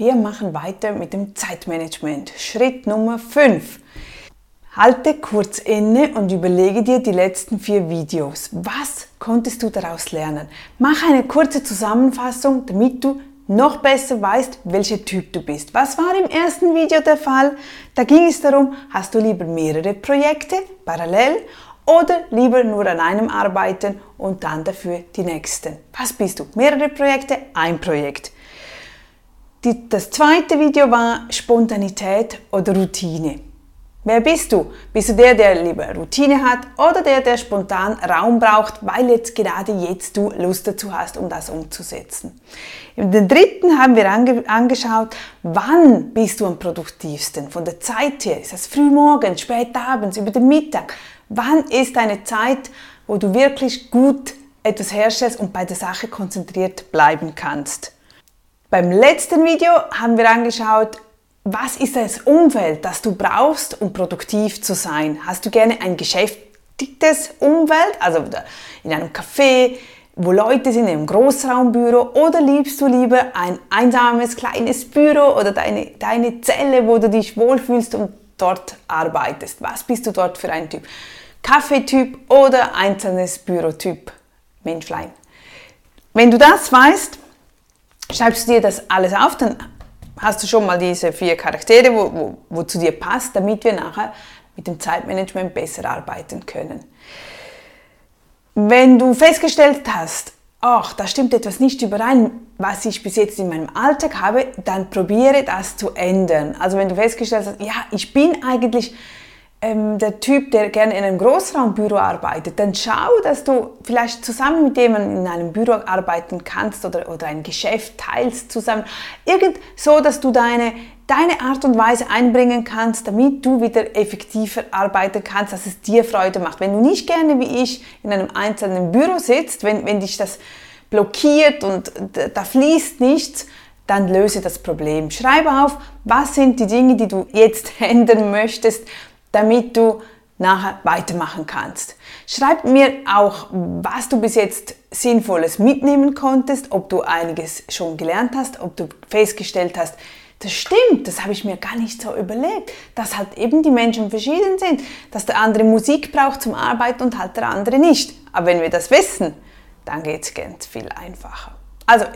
Wir machen weiter mit dem Zeitmanagement. Schritt Nummer 5. Halte kurz inne und überlege dir die letzten vier Videos. Was konntest du daraus lernen? Mach eine kurze Zusammenfassung, damit du noch besser weißt, welcher Typ du bist. Was war im ersten Video der Fall? Da ging es darum, hast du lieber mehrere Projekte parallel oder lieber nur an einem arbeiten und dann dafür die nächsten. Was bist du? Mehrere Projekte, ein Projekt. Die, das zweite Video war Spontanität oder Routine. Wer bist du? Bist du der, der lieber Routine hat oder der, der spontan Raum braucht, weil jetzt gerade jetzt du Lust dazu hast, um das umzusetzen? Den dritten haben wir ange angeschaut, wann bist du am produktivsten? Von der Zeit her, ist das früh morgens, spät abends, über den Mittag? Wann ist eine Zeit, wo du wirklich gut etwas herstellst und bei der Sache konzentriert bleiben kannst? Beim letzten Video haben wir angeschaut, was ist das Umfeld, das du brauchst, um produktiv zu sein? Hast du gerne ein geschäftigtes Umfeld, also in einem Café, wo Leute sind, in einem Großraumbüro, oder liebst du lieber ein einsames kleines Büro oder deine, deine Zelle, wo du dich wohlfühlst und dort arbeitest? Was bist du dort für ein Typ? Kaffeetyp oder einzelnes Bürotyp? Menschlein. Wenn du das weißt, schreibst du dir das alles auf, dann hast du schon mal diese vier Charaktere, wo, wo, wo zu dir passt, damit wir nachher mit dem Zeitmanagement besser arbeiten können. Wenn du festgestellt hast, ach, da stimmt etwas nicht überein, was ich bis jetzt in meinem Alltag habe, dann probiere das zu ändern. Also wenn du festgestellt hast, ja, ich bin eigentlich ähm, der Typ, der gerne in einem Großraumbüro arbeitet, dann schau, dass du vielleicht zusammen mit jemandem in einem Büro arbeiten kannst oder, oder ein Geschäft teilst zusammen. Irgend so, dass du deine, deine Art und Weise einbringen kannst, damit du wieder effektiver arbeiten kannst, dass es dir Freude macht. Wenn du nicht gerne wie ich in einem einzelnen Büro sitzt, wenn, wenn dich das blockiert und da fließt nichts, dann löse das Problem. Schreibe auf, was sind die Dinge, die du jetzt ändern möchtest, damit du nachher weitermachen kannst. Schreib mir auch, was du bis jetzt Sinnvolles mitnehmen konntest, ob du einiges schon gelernt hast, ob du festgestellt hast, das stimmt, das habe ich mir gar nicht so überlegt, dass halt eben die Menschen verschieden sind, dass der andere Musik braucht zum Arbeiten und halt der andere nicht. Aber wenn wir das wissen, dann geht es ganz viel einfacher. Also,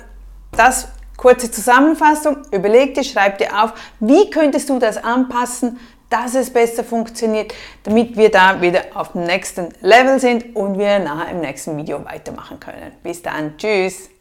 das kurze Zusammenfassung, überleg dir, schreib dir auf, wie könntest du das anpassen, dass es besser funktioniert, damit wir da wieder auf dem nächsten Level sind und wir nachher im nächsten Video weitermachen können. Bis dann, tschüss!